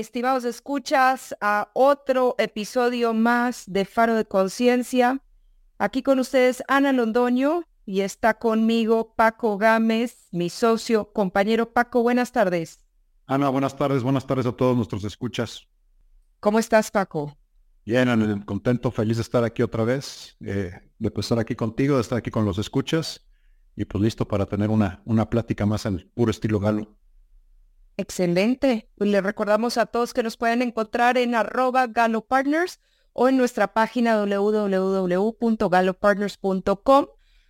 estimados escuchas, a otro episodio más de Faro de Conciencia. Aquí con ustedes Ana Londoño y está conmigo Paco Gámez, mi socio, compañero Paco. Buenas tardes. Ana, buenas tardes, buenas tardes a todos nuestros escuchas. ¿Cómo estás, Paco? Bien, contento, feliz de estar aquí otra vez, eh, de estar aquí contigo, de estar aquí con los escuchas y pues listo para tener una, una plática más en puro estilo galo. Excelente. Pues le recordamos a todos que nos pueden encontrar en arroba galopartners o en nuestra página www.galopartners.com.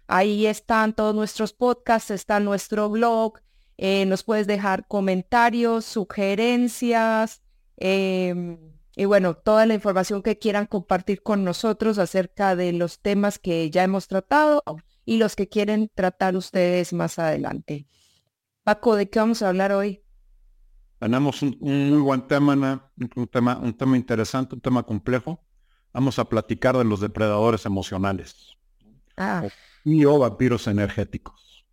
Ahí están todos nuestros podcasts, está nuestro blog. Eh, nos puedes dejar comentarios, sugerencias em, y bueno, toda la información que quieran compartir con nosotros acerca de los temas que ya hemos tratado y los que quieren tratar ustedes más adelante. Paco, ¿de qué vamos a hablar hoy? Tenemos un, muy buen tema, un tema, un tema interesante, un tema complejo. Vamos a platicar de los depredadores emocionales. Ah. Y o vampiros energéticos.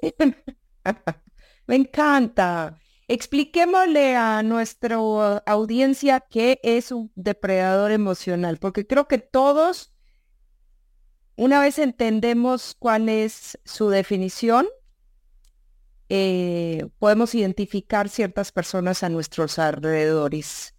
Me encanta. Expliquémosle a nuestra audiencia qué es un depredador emocional, porque creo que todos, una vez entendemos cuál es su definición, eh, podemos identificar ciertas personas a nuestros alrededores.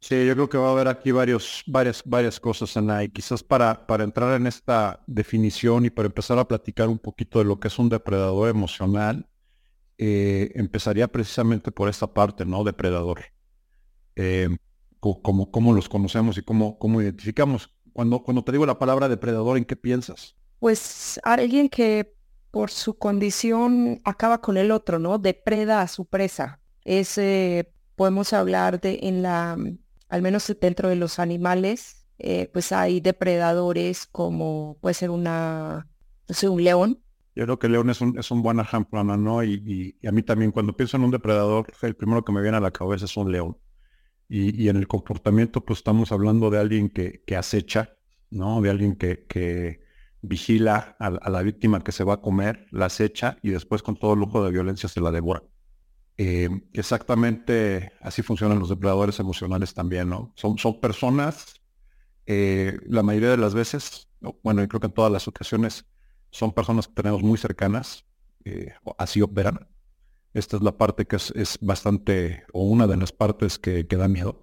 Sí, yo creo que va a haber aquí varios, varias, varias cosas, Ana, y quizás para, para entrar en esta definición y para empezar a platicar un poquito de lo que es un depredador emocional, eh, empezaría precisamente por esta parte, ¿no? Depredador. Eh, como, cómo los conocemos y cómo, cómo identificamos. Cuando, cuando te digo la palabra depredador, ¿en qué piensas? Pues alguien que por su condición acaba con el otro, ¿no? Depreda a su presa. Es, podemos hablar de en la, al menos dentro de los animales, eh, pues hay depredadores como puede ser una, un león. Yo creo que el león es un, es un buen ejemplo, ¿no? Y, y, a mí también cuando pienso en un depredador, el primero que me viene a la cabeza es un león. Y, y en el comportamiento, pues estamos hablando de alguien que, que acecha, ¿no? De alguien que, que, vigila a, la víctima que se va a comer, la acecha y después con todo lujo de violencia se la devora. Eh, exactamente así funcionan los depredadores emocionales también, ¿no? Son, son personas, eh, la mayoría de las veces, bueno, yo creo que en todas las ocasiones, son personas que tenemos muy cercanas, eh, así operan. Esta es la parte que es, bastante, o una de las partes que, que da miedo.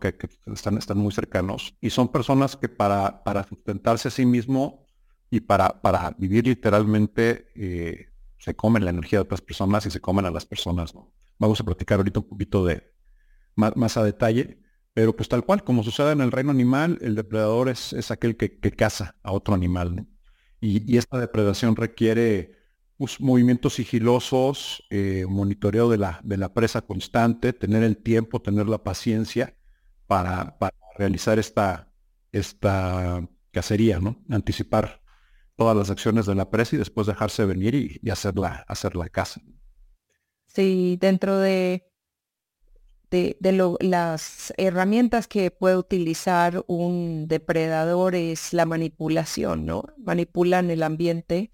Que, están, están muy cercanos. Y son personas que para, para sustentarse a sí mismo y para, para vivir literalmente eh, se comen la energía de otras personas y se comen a las personas. Vamos a platicar ahorita un poquito de más, a detalle, pero pues tal cual, como sucede en el reino animal, el depredador es, es aquel que, que, caza a otro animal. Y, y, esta depredación requiere movimientos sigilosos, eh, monitoreo de la, de la presa constante, tener el tiempo, tener la paciencia para, para realizar esta, esta cacería, ¿no? Anticipar todas las acciones de la presa y después dejarse venir y, hacer, la, hacer caza. Sí, dentro de, de, de las herramientas que puede utilizar un depredador es la manipulación, ¿no? Manipulan el ambiente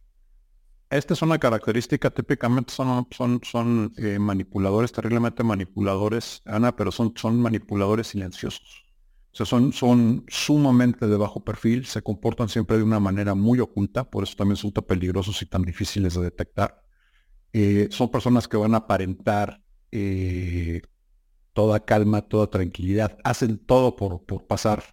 esta es una característica, típicamente son, son, son eh, manipuladores, terriblemente manipuladores, Ana, pero son, son manipuladores silenciosos. O sea, son, son sumamente de bajo perfil, se comportan siempre de una manera muy oculta, por eso también son tan peligrosos y tan difíciles de detectar. Eh, son personas que van a aparentar eh, toda calma, toda tranquilidad, hacen todo por, por pasar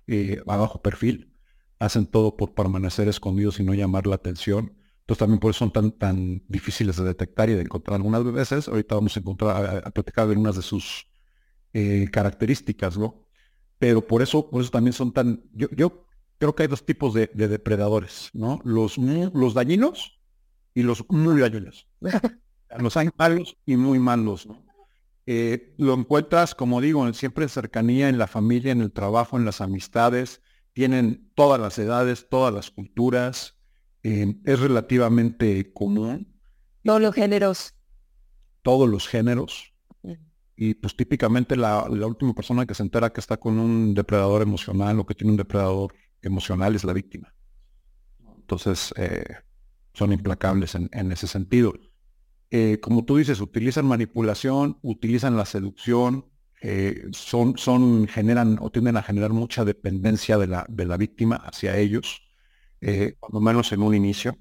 a bajo perfil, hacen todo por permanecer escondidos y no llamar la atención entonces también por eso son tan, tan difíciles de detectar y de encontrar algunas veces. Ahorita vamos a encontrar, a, platicar de algunas de sus eh, características, ¿no? Pero por eso, por eso también son tan, yo, yo creo que hay dos tipos de, depredadores, ¿no? Los, los dañinos y los muy dañinos. los hay malos y muy malos, ¿no? Eh, lo encuentras, como digo, siempre en cercanía, en la familia, en el trabajo, en las amistades, tienen todas las edades, todas las culturas, eh, es relativamente común. Todos los géneros. Todos los géneros. Y pues típicamente la, última persona que se entera que está con un depredador emocional o que tiene un depredador emocional es la víctima. Entonces, eh, son implacables en, ese sentido. Eh, como tú dices, utilizan manipulación, utilizan la seducción, eh, son, son, generan o tienden a generar mucha dependencia de la, de la víctima hacia ellos, eh, cuando menos en un inicio.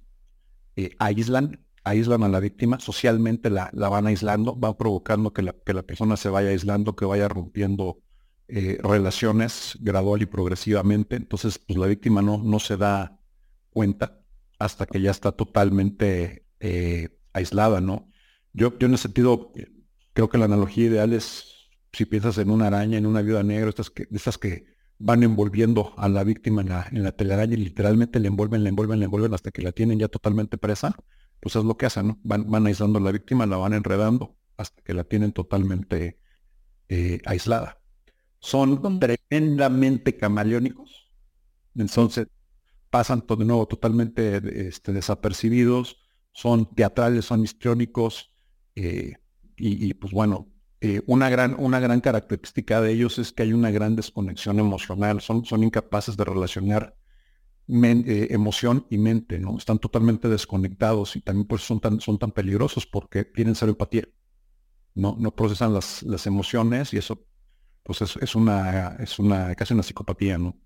aíslan, aíslan a la víctima, socialmente la, la van aislando, van provocando que la, que la, persona se vaya aislando, que vaya rompiendo relaciones gradual y progresivamente. Entonces, pues la víctima no, no se da cuenta hasta que ya está totalmente aislada, ¿no? Yo, yo en ese sentido creo que la analogía ideal es si piensas en una araña, en una viuda negra, estas que, estas que van envolviendo a la víctima en la, en la telaraña y literalmente le envuelven, le envuelven, le envuelven hasta que la tienen ya totalmente presa, pues es lo que hacen, ¿no? Van, van aislando a la víctima, la van enredando hasta que la tienen totalmente eh, aislada. Son tremendamente camaleónicos, entonces pasan de nuevo totalmente este, desapercibidos, son teatrales, son histriónicos, eh, y, pues bueno, eh, una, gran, una gran característica de ellos es que hay una gran desconexión emocional, son, son incapaces de relacionar eh, emoción y mente, ¿no? Están totalmente desconectados y también pues son tan, son tan peligrosos porque tienen cero ¿no? No procesan las, las emociones y eso pues es, es, una, es una, casi una psicopatía, ¿no?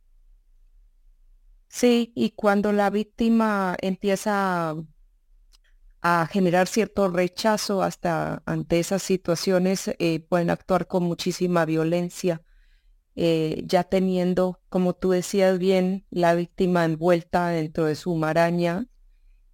Sí, y cuando la víctima empieza a generar cierto rechazo hasta ante esas situaciones, eh, pueden actuar con muchísima violencia, eh, ya teniendo, como tú decías bien, la víctima envuelta dentro de su maraña,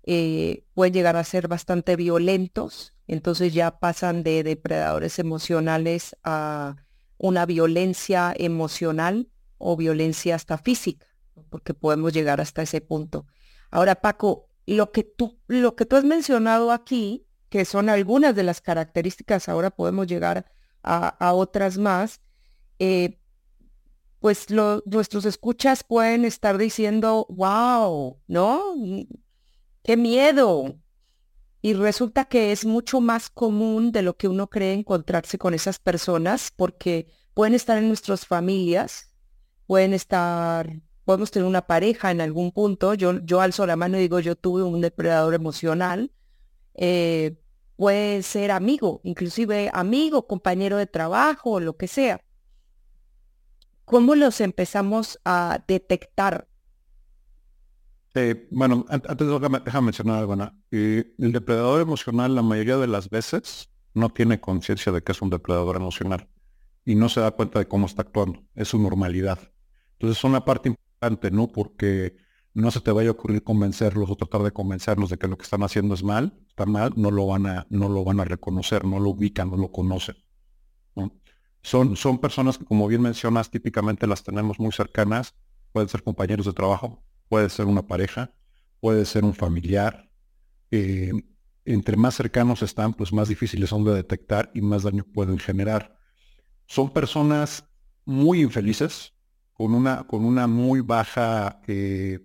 eh, pueden llegar a ser bastante violentos, entonces ya pasan de depredadores emocionales a una violencia emocional o violencia hasta física, porque podemos llegar hasta ese punto. Ahora, Paco, lo que tú, lo que tú has mencionado aquí, que son algunas de las características, ahora podemos llegar a, otras más, eh, pues nuestros escuchas pueden estar diciendo, wow, ¿no? ¡Qué miedo! Y resulta que es mucho más común de lo que uno cree encontrarse con esas personas porque pueden estar en nuestras familias, pueden estar podemos tener una pareja en algún punto, yo, yo alzo la mano y digo, yo tuve un depredador emocional, eh, puede ser amigo, inclusive amigo, compañero de trabajo, lo que sea. ¿Cómo los empezamos a detectar? Eh, bueno, antes déjame, mencionar algo. Eh, el depredador emocional la mayoría de las veces no tiene conciencia de que es un depredador emocional y no se da cuenta de cómo está actuando. Es su normalidad. Entonces, una parte ¿no? Porque no se te vaya a ocurrir convencerlos o tratar de convencerlos de que lo que están haciendo es mal, está mal, no lo van a, no lo van a reconocer, no lo ubican, no lo conocen. Son, son personas que, como bien mencionas, típicamente las tenemos muy cercanas, pueden ser compañeros de trabajo, puede ser una pareja, puede ser un familiar. Eh, entre más cercanos están, pues más difíciles son de detectar y más daño pueden generar. Son personas muy infelices, con una, con una muy baja eh,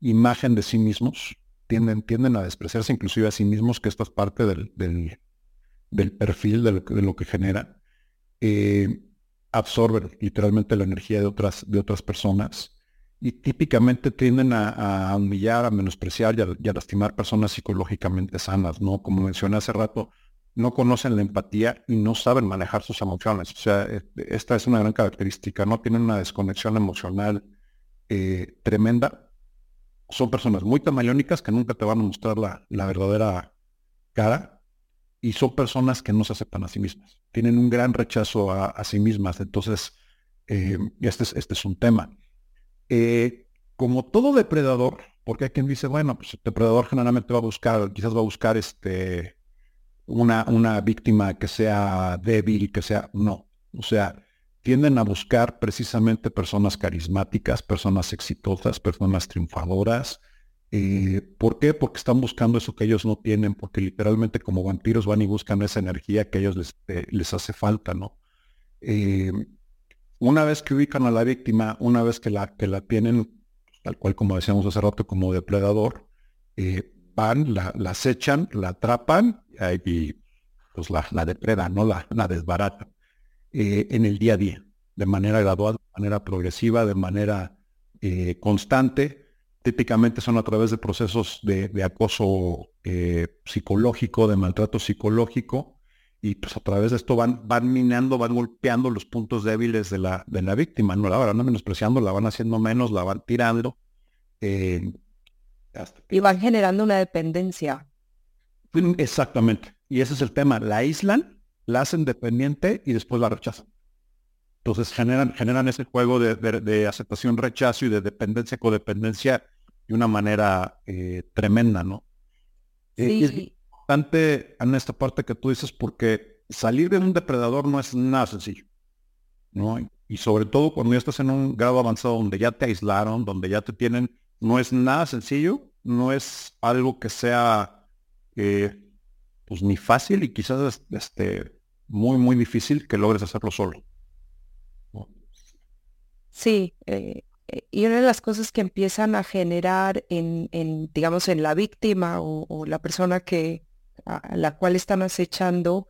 imagen de sí mismos, tienden, tienden a despreciarse inclusive a sí mismos, que esto es parte del, del, perfil de lo, que genera. Eh, absorben literalmente la energía de otras, de otras personas y típicamente tienden a, humillar, a menospreciar y a, y a, lastimar personas psicológicamente sanas, ¿no? Como mencioné hace rato, no conocen la empatía y no saben manejar sus emociones. O sea, e, esta es una gran característica, no tienen una desconexión emocional eh, tremenda. Son personas muy camaleónicas que nunca te van a mostrar la, verdadera cara y son personas que no se aceptan a sí mismas. Tienen un gran rechazo a, sí mismas. Entonces, eh, este, es, este es un tema. Eh, como todo depredador, porque hay quien dice, bueno, pues el depredador generalmente va a buscar, quizás va a buscar este una, una víctima que sea débil, que sea, no. O sea, tienden a buscar precisamente personas carismáticas, personas exitosas, personas triunfadoras. Eh, ¿Por qué? Porque están buscando eso que ellos no tienen, porque literalmente como vampiros van y buscan esa energía que a ellos les, eh, les hace falta, ¿no? Eh, una vez que ubican a la víctima, una vez que la, que la tienen, tal cual como decíamos hace rato, como depredador, van, la, la acechan, la atrapan y pues la, la depredan, ¿no? La, la desbaratan eh, en el día a día, de manera gradual, de manera progresiva, de manera eh, constante. Típicamente son a través de procesos de, acoso eh, psicológico, de maltrato psicológico, y pues a través de esto van, van minando, van golpeando los puntos débiles de la, de la víctima, no la van menospreciando, la van haciendo menos, la van tirando. Eh, y van generando una dependencia. Exactamente. Y ese es el tema. La aíslan, la hacen dependiente y después la rechazan. Entonces generan, generan ese juego de, aceptación, rechazo y de dependencia, codependencia de una manera eh, tremenda, ¿no? Sí importante en esta parte que tú dices porque salir de un depredador no es nada sencillo. ¿no? Y sobre todo cuando ya estás en un grado avanzado donde ya te aislaron, donde ya te tienen, no es nada sencillo, no es algo que sea eh, pues ni fácil y quizás este, muy, muy difícil que logres hacerlo solo. Sí, eh, y una de las cosas que empiezan a generar en, en digamos, en la víctima o la persona que, a la cual están acechando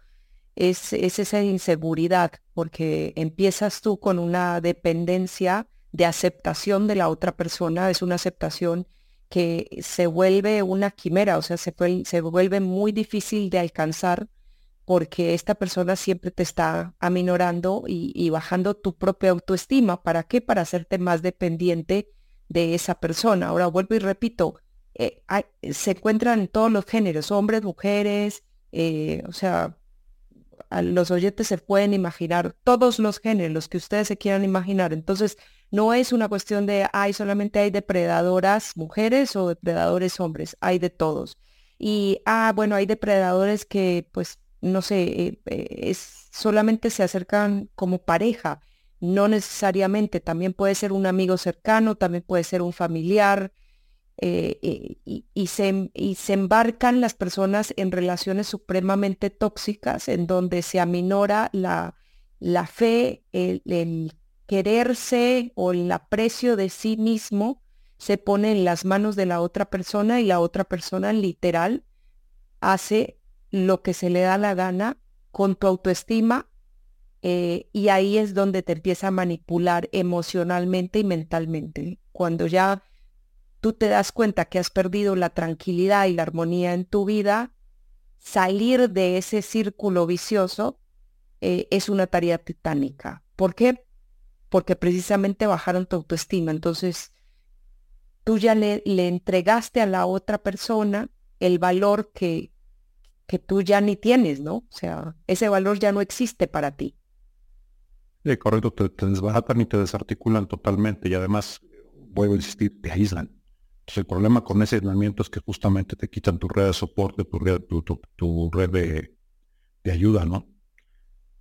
es, esa inseguridad, porque empiezas tú con una dependencia de aceptación de la otra persona, es una aceptación que se vuelve una quimera, o sea, se, se vuelve muy difícil de alcanzar porque esta persona siempre te está aminorando y, bajando tu propia autoestima. ¿Para qué? Para hacerte más dependiente de esa persona. Ahora vuelvo y repito, eh, se encuentran en todos los géneros, hombres, mujeres, eh, o sea, los oyentes se pueden imaginar todos los géneros, los que ustedes se quieran imaginar. Entonces, no es una cuestión de, ay, solamente hay depredadoras mujeres o depredadores hombres, hay de todos. Y, ah, bueno, hay depredadores que, pues, no sé, eh, es, solamente se acercan como pareja, no necesariamente, también puede ser un amigo cercano, también puede ser un familiar, eh, eh, y, se, y, se, embarcan las personas en relaciones supremamente tóxicas en donde se aminora la, la fe, el, quererse o el aprecio de sí mismo se pone en las manos de la otra persona y la otra persona literal hace lo que se le da la gana con tu autoestima eh, y ahí es donde te empieza a manipular emocionalmente y mentalmente. Cuando ya tú te das cuenta que has perdido la tranquilidad y la armonía en tu vida, salir de ese círculo vicioso eh, es una tarea titánica. ¿Por qué? Porque precisamente bajaron tu autoestima. Entonces, tú ya le, le entregaste a la otra persona el valor que, que tú ya ni tienes, ¿no? O sea, ese valor ya no existe para ti. Sí, correcto, te, te desbaratan y te desarticulan totalmente y además, vuelvo a insistir, te aíslan el problema con ese aislamiento es que justamente te quitan tu red de soporte, tu red, tu, red de, ayuda, ¿no?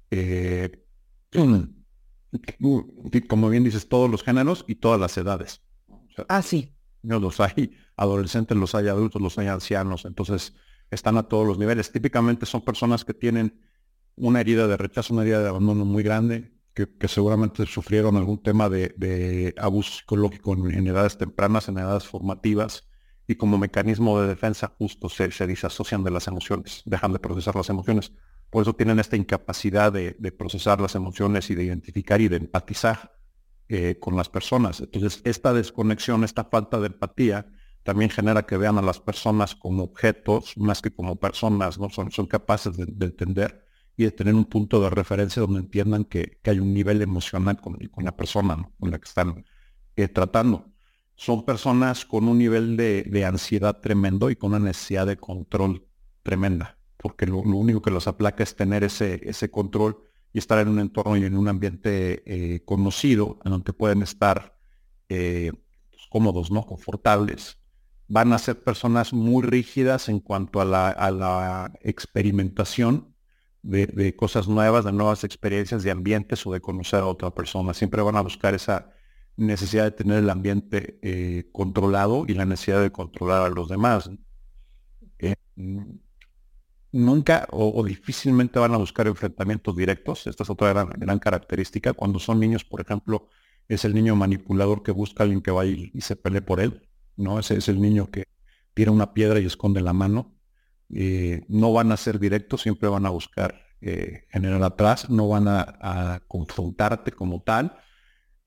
Eh, como bien dices, todos los géneros y todas las edades. ah, sí. Los hay adolescentes, los hay adultos, los hay ancianos, entonces están a todos los niveles. Típicamente son personas que tienen una herida de rechazo, una herida de abandono muy grande, que, seguramente sufrieron algún tema de, abuso psicológico en, edades tempranas, en edades formativas, y como mecanismo de defensa justo se, se disasocian de las emociones, dejan de procesar las emociones. Por eso tienen esta incapacidad de, procesar las emociones y de identificar y de empatizar eh, con las personas. Entonces, esta desconexión, esta falta de empatía, también genera que vean a las personas como objetos más que como personas, ¿no? Son, son capaces de entender y de tener un punto de referencia donde entiendan que, hay un nivel emocional con, la persona con la que están eh, tratando. Son personas con un nivel de, ansiedad tremendo y con una necesidad de control tremenda, porque lo, único que los aplaca es tener ese, ese control y estar en un entorno y en un ambiente eh, conocido, en donde pueden estar eh, pues, cómodos, ¿no? confortables. Van a ser personas muy rígidas en cuanto a la, experimentación de, cosas nuevas, de nuevas experiencias, de ambientes o de conocer a otra persona. Siempre van a buscar esa necesidad de tener el ambiente eh, controlado y la necesidad de controlar a los demás. Eh, nunca o, difícilmente van a buscar enfrentamientos directos. Esta es otra gran, característica. Cuando son niños, por ejemplo, es el niño manipulador que busca a alguien que vaya y, se pelee por él. ¿no? Ese es el niño que tira una piedra y esconde la mano. Eh, no van a ser directos, siempre van a buscar eh, generar atrás, no van a, confrontarte como tal.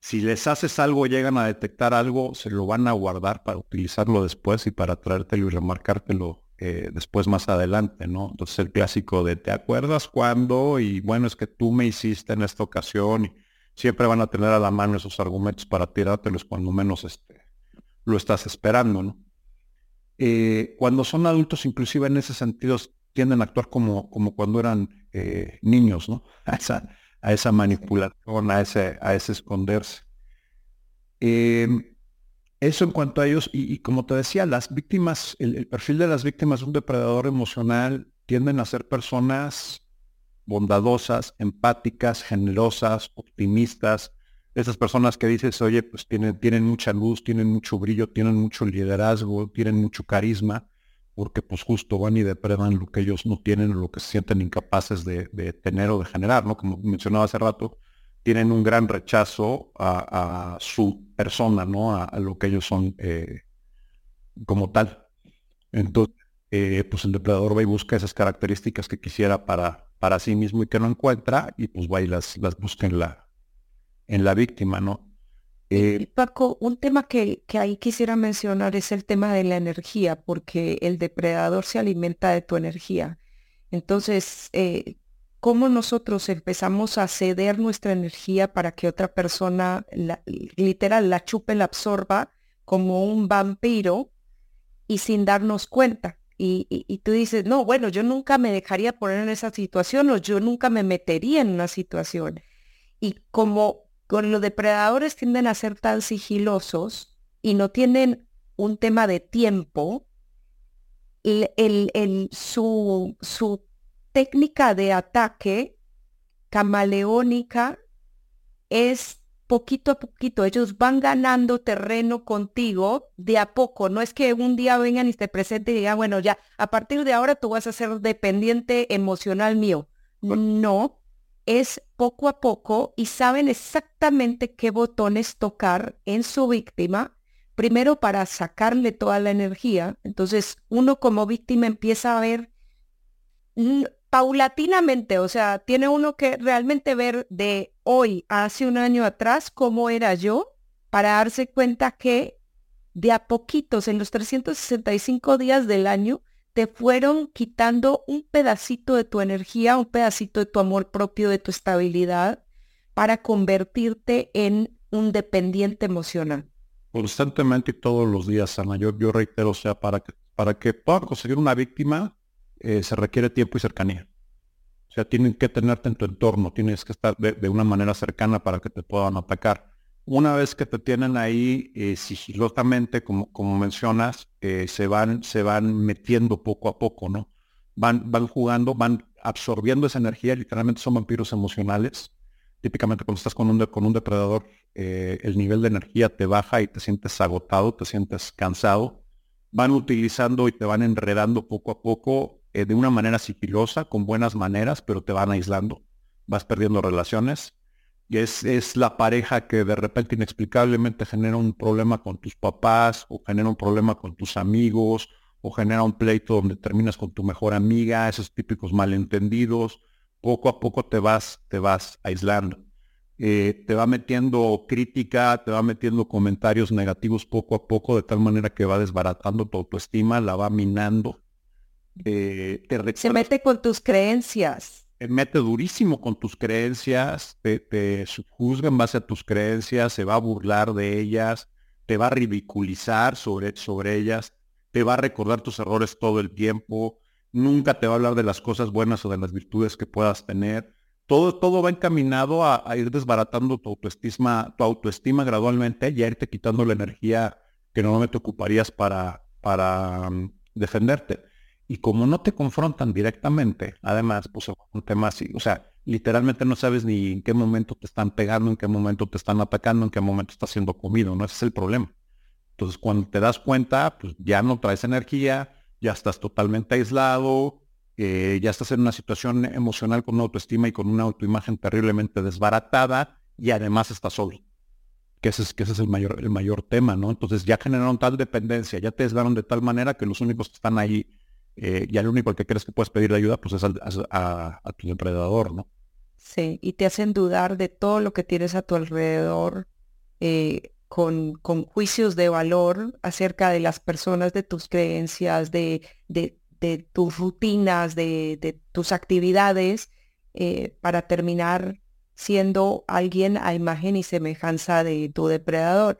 Si les haces algo, llegan a detectar algo, se lo van a guardar para utilizarlo después y para traértelo y remarcártelo eh, después más adelante, ¿no? Entonces el clásico de ¿te acuerdas cuándo? Y bueno, es que tú me hiciste en esta ocasión y siempre van a tener a la mano esos argumentos para tirártelos cuando menos este, lo estás esperando, ¿no? Eh, cuando son adultos, inclusive en ese sentido, tienden a actuar como, como cuando eran eh, niños, ¿no? A esa, a esa manipulación, a ese, a ese esconderse. Em, eso en cuanto a ellos, y, como te decía, las víctimas, el, perfil de las víctimas de un depredador emocional tienden a ser personas bondadosas, empáticas, generosas, optimistas. Esas personas que dices, oye, pues tienen, tienen mucha luz, tienen mucho brillo, tienen mucho liderazgo, tienen mucho carisma, porque pues justo van y depredan lo que ellos no tienen, lo que se sienten incapaces de, de tener o de generar, ¿no? Como mencionaba hace rato, tienen un gran rechazo a, su persona, ¿no? A, lo que ellos son eh, como tal. Entonces, eh, pues el depredador va y busca esas características que quisiera para, para sí mismo y que no encuentra, y pues va y las, las busca en la, en la víctima, ¿no? Eh, Paco, un tema que, que, ahí quisiera mencionar es el tema de la energía, porque el depredador se alimenta de tu energía. Entonces, cómo nosotros empezamos a ceder nuestra energía para que otra persona literal la chupe, la absorba como un vampiro y sin darnos cuenta. Y, tú dices, no, bueno, yo nunca me dejaría poner en esa situación o yo nunca me metería en una situación. Y como con los depredadores tienden a ser tan sigilosos y no tienen un tema de tiempo, el, el, su, su técnica de ataque camaleónica es poquito a poquito. Ellos van ganando terreno contigo de a poco. No es que un día vengan y te presenten y digan, bueno, ya, a partir de ahora tú vas a ser dependiente emocional mío. No, es poco a poco y saben exactamente qué botones tocar en su víctima, primero para sacarle toda la energía. Entonces, uno como víctima empieza a ver paulatinamente, o sea, tiene uno que realmente ver de hoy hace un año atrás cómo era yo para darse cuenta que de a poquitos, en los 365 días del año, te fueron quitando un pedacito de tu energía, un pedacito de tu amor propio, de tu estabilidad, para convertirte en un dependiente emocional. Constantemente y todos los días, Ana. Yo, yo reitero, o sea, para que, para que puedan conseguir una víctima, eh, se requiere tiempo y cercanía. O sea, tienen que tenerte en tu entorno, tienes que estar de, una manera cercana para que te puedan atacar. Una vez que te tienen ahí eh, sigilosamente, como, como mencionas, eh, se, van, se van metiendo poco a poco, ¿no? Van, van jugando, van absorbiendo esa energía, literalmente son vampiros emocionales. Típicamente cuando estás con un, con un depredador, el nivel de energía te baja y te sientes agotado, te sientes cansado. Van utilizando y te van enredando poco a poco eh, de una manera sigilosa, con buenas maneras, pero te van aislando, vas perdiendo relaciones. Y es, es la pareja que de repente inexplicablemente genera un problema con tus papás, o genera un problema con tus amigos, o genera un pleito donde terminas con tu mejor amiga, esos típicos malentendidos. Poco a poco te vas, te vas aislando. Eh, te va metiendo crítica, te va metiendo comentarios negativos poco a poco, de tal manera que va desbaratando tu autoestima, la va minando eh, se mete con tus creencias. Se mete durísimo con tus creencias, te, te juzga en base a tus creencias, se va a burlar de ellas, te va a ridiculizar sobre, sobre ellas, te va a recordar tus errores todo el tiempo, nunca te va a hablar de las cosas buenas o de las virtudes que puedas tener. Todo, todo va encaminado a, ir desbaratando tu autoestima, tu autoestima gradualmente y a irte quitando la energía que normalmente ocuparías para, para mm, defenderte. Y como no te confrontan directamente, además, pues un tema así, o sea, literalmente no sabes ni en qué momento te están pegando, en qué momento te están atacando, en qué momento estás siendo comido, ¿no? Ese es el problema. Entonces, cuando te das cuenta, pues ya no traes energía, ya estás totalmente aislado, eh, ya estás en una situación emocional con una autoestima y con una autoimagen terriblemente desbaratada y además estás solo. Que ese es, que ese es el, mayor, el mayor tema, ¿no? Entonces ya generaron tal dependencia, ya te aislaron de tal manera que los únicos que están ahí eh, y al único que crees que puedes pedir ayuda, pues es a, tu depredador, ¿no? Sí, y te hacen dudar de todo lo que tienes a tu alrededor, eh, con, con, juicios de valor acerca de las personas, de tus creencias, de, de tus rutinas, de, de tus actividades, eh, para terminar siendo alguien a imagen y semejanza de tu depredador.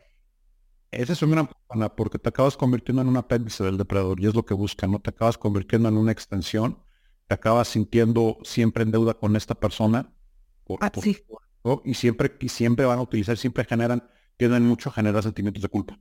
Esa es una gran porque te acabas convirtiendo en un apéndice del depredador y es lo que busca, ¿no? Te acabas convirtiendo en una extensión, te acabas sintiendo siempre en deuda con esta persona. Ah, y siempre, y siempre van a utilizar, siempre generan, tienden mucho a generar sentimientos de culpa.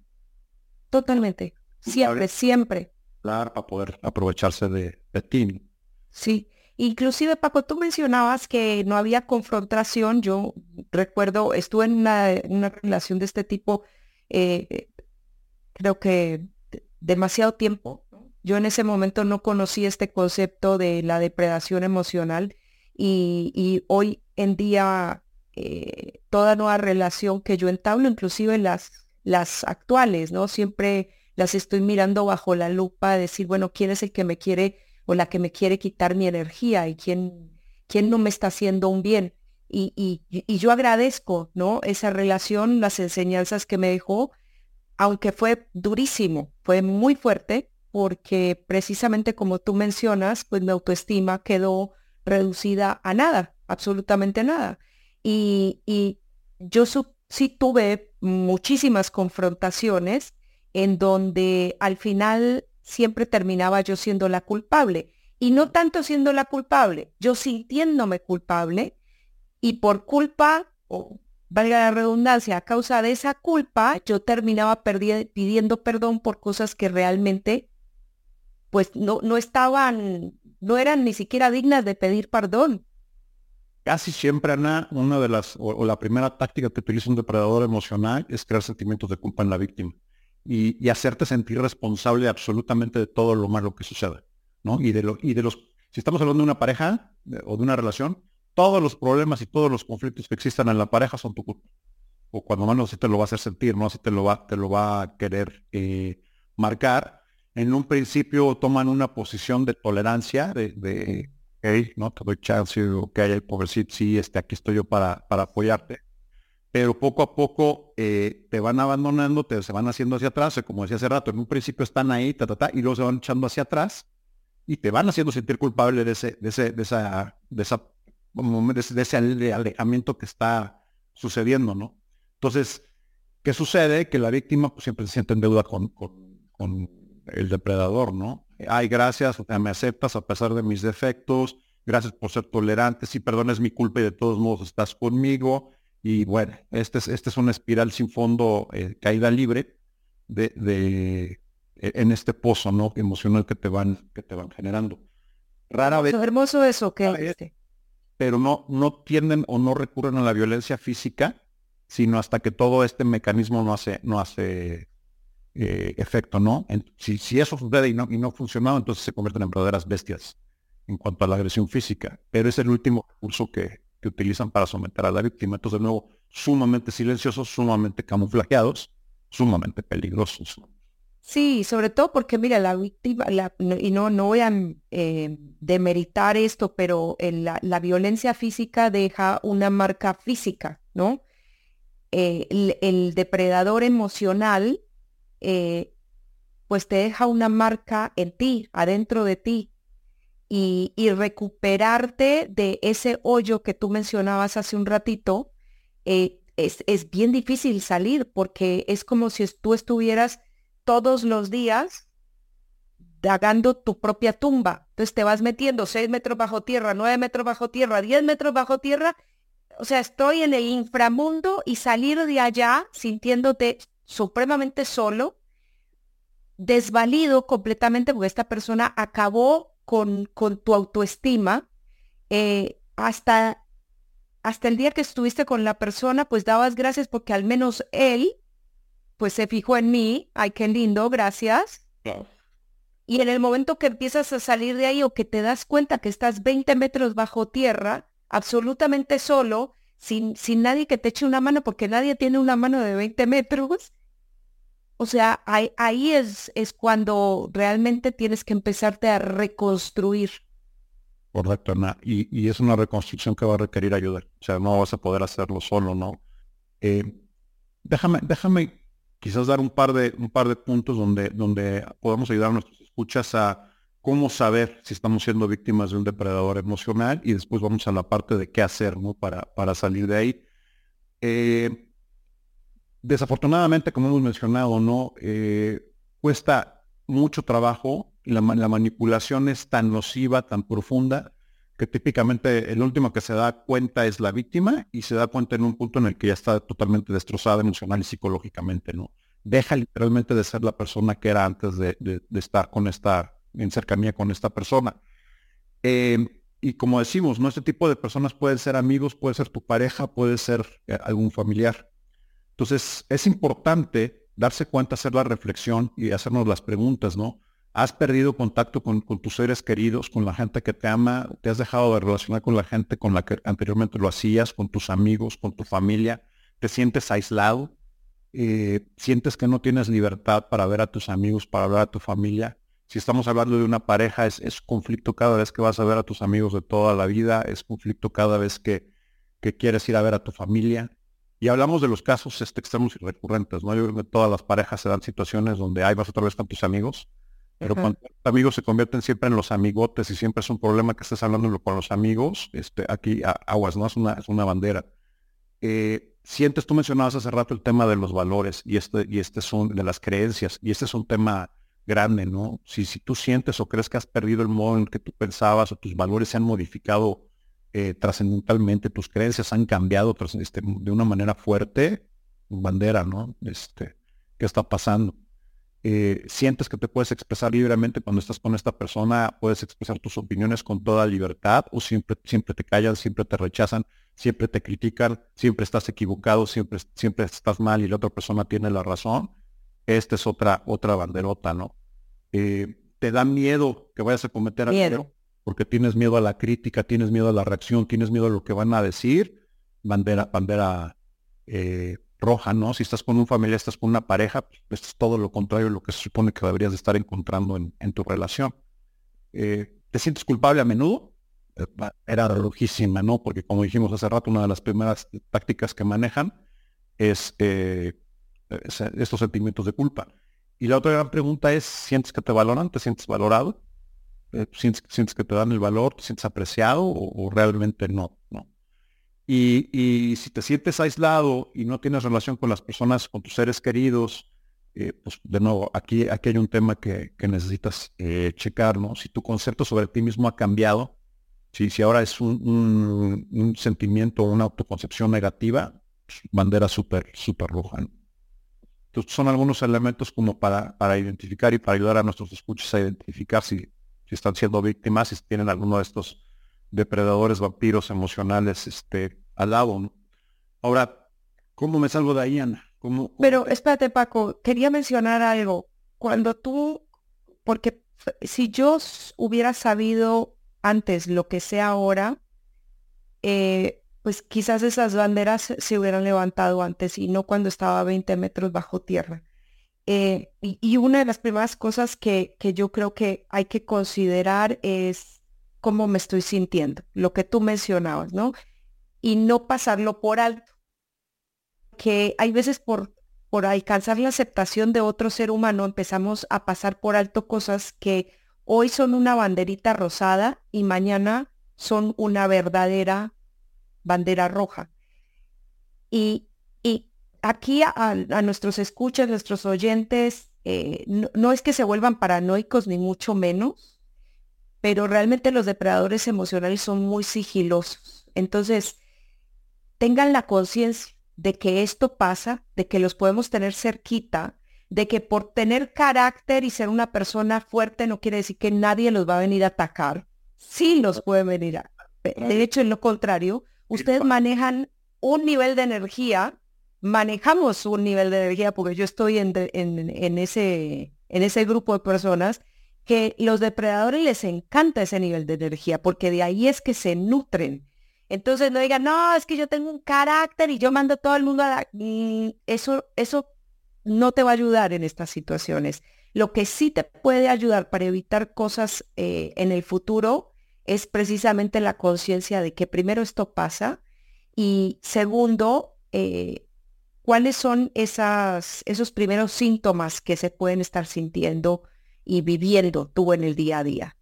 Totalmente. Siempre, siempre. Claro, para poder aprovecharse de, de ti. Sí. Inclusive, Paco, tú mencionabas que no había confrontación. Yo recuerdo, estuve en una, relación de este tipo, eh, creo que demasiado tiempo. Yo en ese momento no conocí este concepto de la depredación emocional y, hoy en día eh, toda nueva relación que yo entablo, inclusive las, las actuales, ¿no? Siempre las estoy mirando bajo la lupa, decir, bueno, ¿quién es el que me quiere o la que me quiere quitar mi energía y quién, quién no me está haciendo un bien. Y, y, yo agradezco, ¿no? Esa relación, las enseñanzas que me dejó, aunque fue durísimo, fue muy fuerte, porque precisamente como tú mencionas, pues mi autoestima quedó reducida a nada, absolutamente nada. Y, y yo sí tuve muchísimas confrontaciones en donde al final siempre terminaba yo siendo la culpable. Y no tanto siendo la culpable, yo sintiéndome culpable y por culpa, o valga la redundancia, a causa de esa culpa, yo terminaba pidiendo perdón por cosas que realmente pues no, no estaban, no eran ni siquiera dignas de pedir perdón. Casi siempre, Ana, una de las, o la primera táctica que utiliza un depredador emocional es crear sentimientos de culpa en la víctima y, hacerte sentir responsable absolutamente de todo lo malo que sucede, ¿no? Y de, lo, y de los, si estamos hablando de una pareja o de una relación, todos los problemas y todos los conflictos que existan en la pareja son tu culpa. O cuando menos así te lo va a hacer sentir, ¿no? Así te lo va, te lo va a querer eh, marcar. En un principio toman una posición de tolerancia, de, de hey, no te doy chance, ok, pobrecito, sí, este, aquí estoy yo para, para apoyarte pero poco a poco eh, te van abandonando, te, se van haciendo hacia atrás, como decía hace rato, en un principio están ahí, ta, ta, ta, y luego se van echando hacia atrás y te van haciendo sentir culpable de ese, de ese, de esa, de esa, de ese alejamiento que está sucediendo, ¿no? Entonces, ¿qué sucede? Que la víctima pues, siempre se siente en deuda con, con, con el depredador, ¿no? Ay, gracias, o sea, me aceptas a pesar de mis defectos, gracias por ser tolerante, sí, perdón, es mi culpa y de todos modos estás conmigo, y bueno, este es, este es una espiral sin fondo, eh, caída libre de, de, e, en este pozo ¿no? emocional que te van, que te van generando. Rara vez. Hermoso eso que pero no, no tienden o no recurren a la violencia física, sino hasta que todo este mecanismo no hace, no hace eh, efecto, ¿no? si, si eso sucede y no, y no funcionado, entonces se convierten en verdaderas bestias en cuanto a la agresión física. Pero es el último recurso que, que utilizan para someter a la víctima. Entonces, de nuevo, sumamente silenciosos, sumamente camuflajeados, sumamente peligrosos. Sí, sobre todo porque, mira, la víctima, y no, no voy a eh, demeritar esto, pero la, violencia física deja una marca física, ¿no? Eh, el, depredador emocional, eh, pues te deja una marca en ti, adentro de ti, y, recuperarte de ese hoyo que tú mencionabas hace un ratito, es, es, bien difícil salir porque es como si tú estuvieras todos los días dagando tu propia tumba. Entonces te vas metiendo seis metros bajo tierra, nueve metros bajo tierra, diez metros bajo tierra. O sea, estoy en el inframundo y salir de allá sintiéndote supremamente solo, desvalido completamente porque esta persona acabó con, tu autoestima, eh, hasta, hasta el día que estuviste con la persona, pues dabas gracias porque al menos él, pues se fijó en mí, ay, qué lindo, gracias. Y en el momento que empiezas a salir de ahí o que te das cuenta que estás 20 metros bajo tierra, absolutamente solo, sin, sin nadie que te eche una mano, porque nadie tiene una mano de 20 metros, o sea, ahí, es, es cuando realmente tienes que empezarte a reconstruir. Correcto, Ana. Y, y, es una reconstrucción que va a requerir ayuda. O sea, no vas a poder hacerlo solo, ¿no? Eh, déjame, déjame quizás dar un par de, un par de puntos donde, donde podamos ayudar a nuestros escuchas a, cómo saber si estamos siendo víctimas de un depredador emocional y después vamos a la parte de qué hacer ¿no? para, para salir de ahí. Eh, desafortunadamente, como hemos mencionado, ¿no? Eh, cuesta mucho trabajo y la, manipulación es tan nociva, tan profunda, que típicamente el último que se da cuenta es la víctima y se da cuenta en un punto en el que ya está totalmente destrozada emocional y psicológicamente, ¿no? Deja literalmente de ser la persona que era antes de, estar con esta, en cercanía con esta persona. Eh, y como decimos, ¿no? Este tipo de personas pueden ser amigos, puede ser tu pareja, puede ser eh, algún familiar. Entonces, es importante darse cuenta, hacer la reflexión y hacernos las preguntas, ¿no? ¿Has perdido contacto con, tus seres queridos, con la gente que te ama? ¿Te has dejado de relacionar con la gente con la que anteriormente lo hacías, con tus amigos, con tu familia? ¿Te sientes aislado? Eh, ¿Sientes que no tienes libertad para ver a tus amigos, para ver a tu familia? Si estamos hablando de una pareja, es, conflicto cada vez que vas a ver a tus amigos de toda la vida, es conflicto cada vez que, quieres ir a ver a tu familia. Y hablamos de los casos este, extremos y recurrentes, ¿no? Que todas las parejas se dan situaciones donde hay vas otra vez con tus amigos, pero cuando los amigos se convierten siempre en los amigotes y siempre es un problema que estés hablando con los amigos, este, aquí aguas, ¿no? Es una, es una bandera. Eh, sientes, tú mencionabas hace rato el tema de los valores y este, y este son de las creencias, y este es un tema grande, ¿no? Si, si tú sientes o crees que has perdido el modo en que tú pensabas o tus valores se han modificado eh, trascendentalmente, tus creencias han cambiado este, de una manera fuerte, bandera, ¿no? Este, ¿Qué está pasando? Eh, sientes que te puedes expresar libremente cuando estás con esta persona, puedes expresar tus opiniones con toda libertad o siempre, siempre te callan, siempre te rechazan, siempre te critican, siempre estás equivocado, siempre, siempre estás mal y la otra persona tiene la razón. Esta es otra, otra banderota, ¿no? Eh, te da miedo que vayas a cometer algo, porque tienes miedo a la crítica, tienes miedo a la reacción, tienes miedo a lo que van a decir, bandera, bandera eh, roja, ¿no? Si estás con un familia, estás con una pareja, pues es todo lo contrario de lo que se supone que deberías de estar encontrando en, tu relación. Eh, ¿Te sientes culpable a menudo? Era rojísima, ¿no? Porque como dijimos hace rato, una de las primeras tácticas que manejan es estos sentimientos de culpa. Y la otra gran pregunta es, ¿sientes que te valoran? ¿Te sientes valorado? Eh, ¿Sientes, que te dan el valor? ¿Te sientes apreciado o, realmente no? Y, si te sientes aislado y no tienes relación con las personas, con tus seres queridos, eh, pues de nuevo, aquí, aquí hay un tema que, necesitas eh, checar, ¿no? Si tu concepto sobre ti mismo ha cambiado, si, si ahora es un, un, sentimiento o una autoconcepción negativa, pues, bandera súper, súper roja. ¿no? Entonces son algunos elementos como para, para identificar y para ayudar a nuestros escuchas a identificar si, si están siendo víctimas, si tienen alguno de estos depredadores, vampiros emocionales este, al lado. Ahora, ¿cómo me salgo de ahí, Ana? ¿Cómo, Pero espérate, Paco, quería mencionar algo. Cuando tú, porque si yo hubiera sabido antes lo que sé ahora, eh, pues quizás esas banderas se hubieran levantado antes y no cuando estaba a 20 metros bajo tierra. Eh, y, una de las primeras cosas que, que yo creo que hay que considerar es cómo me estoy sintiendo, lo que tú mencionabas, ¿no? Y no pasarlo por alto. Que hay veces por, por alcanzar la aceptación de otro ser humano empezamos a pasar por alto cosas que hoy son una banderita rosada y mañana son una verdadera bandera roja. Y, y aquí a, nuestros escuchas, nuestros oyentes, eh, no, es que se vuelvan paranoicos ni mucho menos, pero realmente los depredadores emocionales son muy sigilosos. Entonces, tengan la conciencia de que esto pasa, de que los podemos tener cerquita, de que por tener carácter y ser una persona fuerte no quiere decir que nadie los va a venir a atacar. Sí los puede venir a... De hecho, en lo contrario, ustedes manejan un nivel de energía, manejamos un nivel de energía, porque yo estoy en, en, ese, en ese grupo de personas que los depredadores les encanta ese nivel de energía, porque de ahí es que se nutren. Entonces no digan, no, es que yo tengo un carácter y yo mando a todo el mundo a la... Mm, eso, eso no te va a ayudar en estas situaciones. Lo que sí te puede ayudar para evitar cosas eh, en el futuro es precisamente la conciencia de que primero esto pasa y segundo, eh, cuáles son esas, esos primeros síntomas que se pueden estar sintiendo y viviendo tú en el día a día.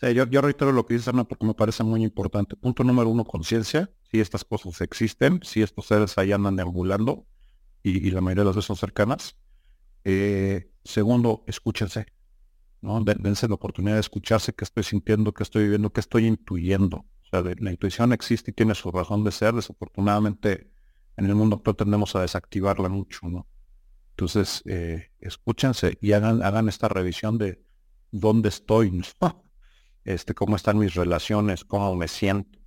Sí, yo, yo reitero lo que dice Ana porque me parece muy importante. Punto número uno, conciencia. Si estas cosas existen, si estos seres ahí andan deambulando y, la mayoría de las veces son cercanas. Eh, segundo, escúchense. ¿no? Dense la oportunidad de escucharse qué estoy sintiendo, qué estoy viviendo, qué estoy intuyendo. O sea, la intuición existe y tiene su razón de ser. Desafortunadamente, en el mundo tendemos a desactivarla mucho, ¿no? Entonces, eh, escúchense y hagan, hagan esta revisión de dónde estoy, este, cómo están mis relaciones, cómo me siento.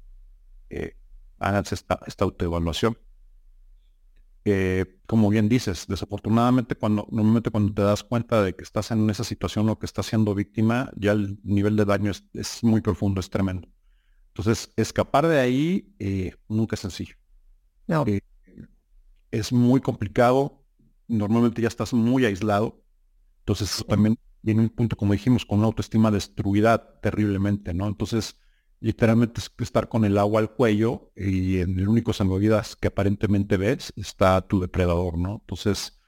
Eh, háganse esta, esta autoevaluación. como bien dices, desafortunadamente cuando normalmente cuando te das cuenta de que estás en esa situación o que estás siendo víctima, ya el nivel de daño es, muy profundo, es tremendo. Entonces, escapar de ahí eh, nunca es sencillo. No. Eh, es muy complicado, normalmente ya estás muy aislado. Entonces también viene un punto, como dijimos, con una autoestima destruida terriblemente, ¿no? Entonces, literalmente es estar con el agua al cuello y en el único salvavidas que aparentemente ves está tu depredador, ¿no? Entonces,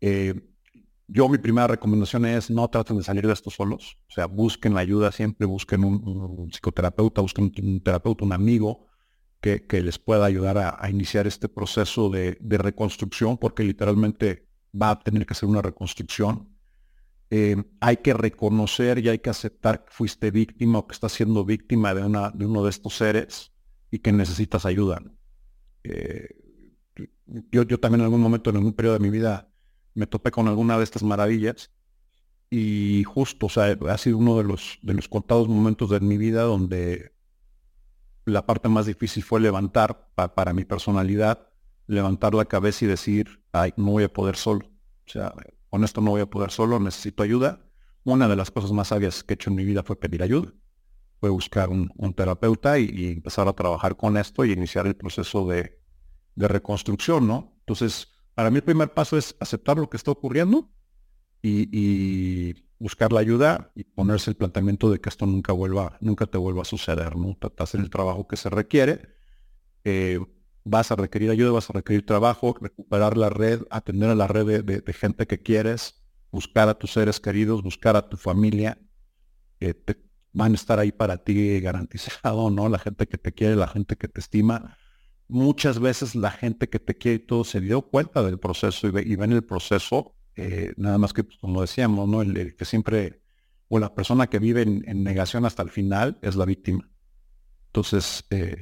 eh, yo mi primera recomendación es no traten de salir de esto solos, o sea, busquen la ayuda siempre, busquen un, psicoterapeuta, busquen un, terapeuta, un amigo, que, les pueda ayudar a, iniciar este proceso de, reconstrucción, porque literalmente va a tener que ser una reconstrucción. Eh, hay que reconocer y hay que aceptar que fuiste víctima o que estás siendo víctima de, una, de uno de estos seres y que necesitas ayuda. Eh, yo, yo también en algún momento, en algún periodo de mi vida, me topé con alguna de estas maravillas y justo, o sea, ha sido uno de los, de los contados momentos de mi vida donde la parte más difícil fue levantar, para mi personalidad, levantar la cabeza y decir, ay, no voy a poder solo. O sea, con esto no voy a poder solo, necesito ayuda. Una de las cosas más sabias que he hecho en mi vida fue pedir ayuda. Fue buscar un, terapeuta y, empezar a trabajar con esto y iniciar el proceso de, de reconstrucción, ¿no? Entonces, para mí el primer paso es aceptar lo que está ocurriendo y, buscar la ayuda y ponerse el planteamiento de que esto nunca vuelva, nunca te vuelva a suceder, ¿no? hacer el trabajo que se requiere. Eh, vas a requerir ayuda, vas a requerir trabajo, recuperar la red, atender a la red de, gente que quieres, buscar a tus seres queridos, buscar a tu familia, que van a estar ahí para ti garantizado, ¿no? La gente que te quiere, la gente que te estima. Muchas veces la gente que te quiere y todo se dio cuenta del proceso y, y ven el proceso eh, nada más que, pues, como decíamos, ¿no? El, que siempre, o la persona que vive en, negación hasta el final es la víctima. Entonces, eh,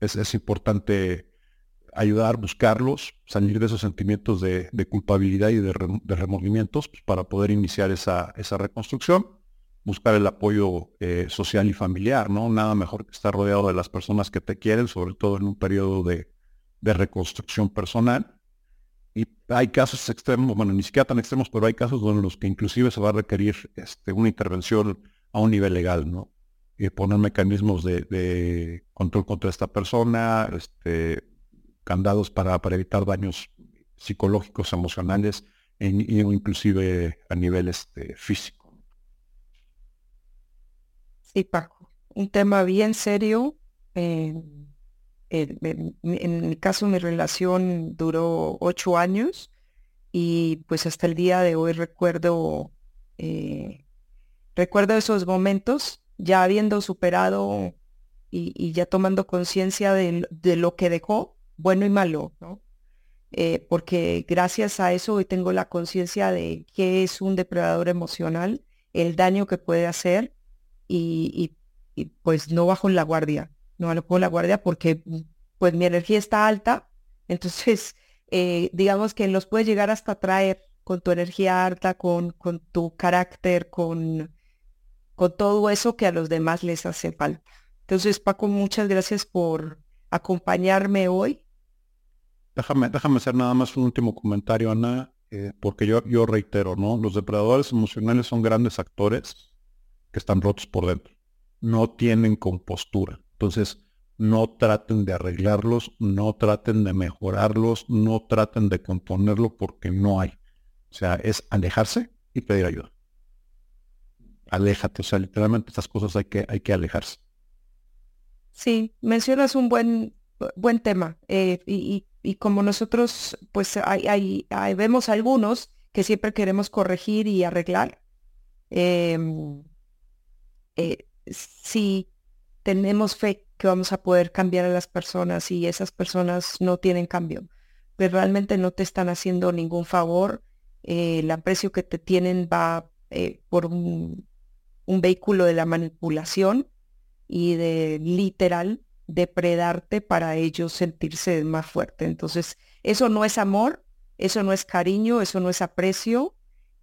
es, importante ayudar, buscarlos, salir de esos sentimientos de, culpabilidad y de, remordimientos pues, para poder iniciar esa, esa reconstrucción, buscar el apoyo eh, social y familiar, ¿no? Nada mejor que estar rodeado de las personas que te quieren, sobre todo en un periodo de, de reconstrucción personal y hay casos extremos, bueno, ni siquiera tan extremos, pero hay casos donde los que inclusive se va a requerir este, una intervención a un nivel legal, ¿no? Y poner mecanismos de, control contra esta persona, este, candados para, para evitar daños psicológicos, emocionales, e, inclusive a nivel este, físico. Sí, Paco, un tema bien serio. Eh, en, mi caso mi relación duró ocho años y pues hasta el día de hoy recuerdo, eh, recuerdo esos momentos ya habiendo superado y, ya tomando conciencia de, lo que dejó, bueno y malo, ¿no? Eh, porque gracias a eso hoy tengo la conciencia de qué es un depredador emocional, el daño que puede hacer y, y pues no bajo la guardia no lo pongo la guardia porque pues mi energía está alta, entonces eh, digamos que los puedes llegar hasta traer con tu energía alta, con, con tu carácter, con, con todo eso que a los demás les hace falta. Entonces, Paco, muchas gracias por acompañarme hoy. Déjame, déjame hacer nada más un último comentario, Ana, eh, porque yo, yo reitero, ¿no? Los depredadores emocionales son grandes actores que están rotos por dentro. No tienen compostura. Entonces, no traten de arreglarlos, no traten de mejorarlos, no traten de componerlo porque no hay. O sea, es alejarse y pedir ayuda. Aléjate, o sea, literalmente estas cosas hay que, hay que alejarse. Sí, mencionas un buen, buen tema. Eh, y, como nosotros, pues hay, hay, vemos algunos que siempre queremos corregir y arreglar, Em, eh, tenemos fe que vamos a poder cambiar a las personas y esas personas no tienen cambio, pero pues realmente no te están haciendo ningún favor, eh, el aprecio que te tienen va eh, por un, vehículo de la manipulación y de literal depredarte para ellos sentirse más fuerte. Entonces, eso no es amor, eso no es cariño, eso no es aprecio,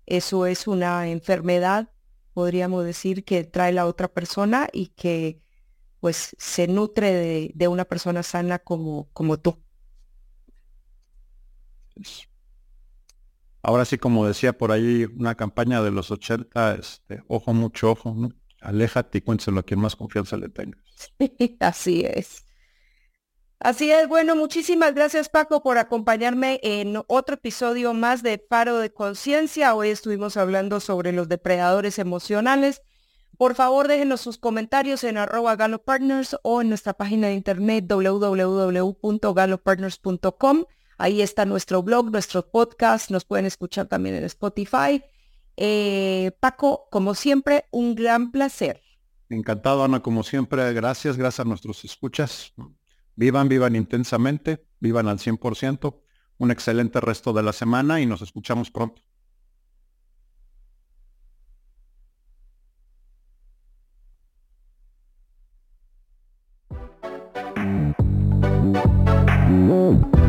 eso es una enfermedad, podríamos decir, que trae la otra persona y que pues se nutre de, una persona sana como, como tú. Ahora sí, como decía por ahí una campaña de los 80, este, ojo, mucho ojo, ¿no? Aléjate y cuénteselo a quien más confianza le tengas. así es. Así es, bueno, muchísimas gracias Paco por acompañarme en otro episodio más de Paro de Conciencia. Hoy estuvimos hablando sobre los depredadores emocionales. Por favor, déjenos sus comentarios en arroba galopartners o en nuestra página de internet www.galopartners.com. Ahí está nuestro blog, nuestro podcast, nos pueden escuchar también en Spotify. Eh, Paco, como siempre, un gran placer. Encantado, Ana, como siempre. Gracias, gracias a nuestros escuchas. Vivan, vivan intensamente, vivan al 100%. Un excelente resto de la semana y nos escuchamos pronto. Oh.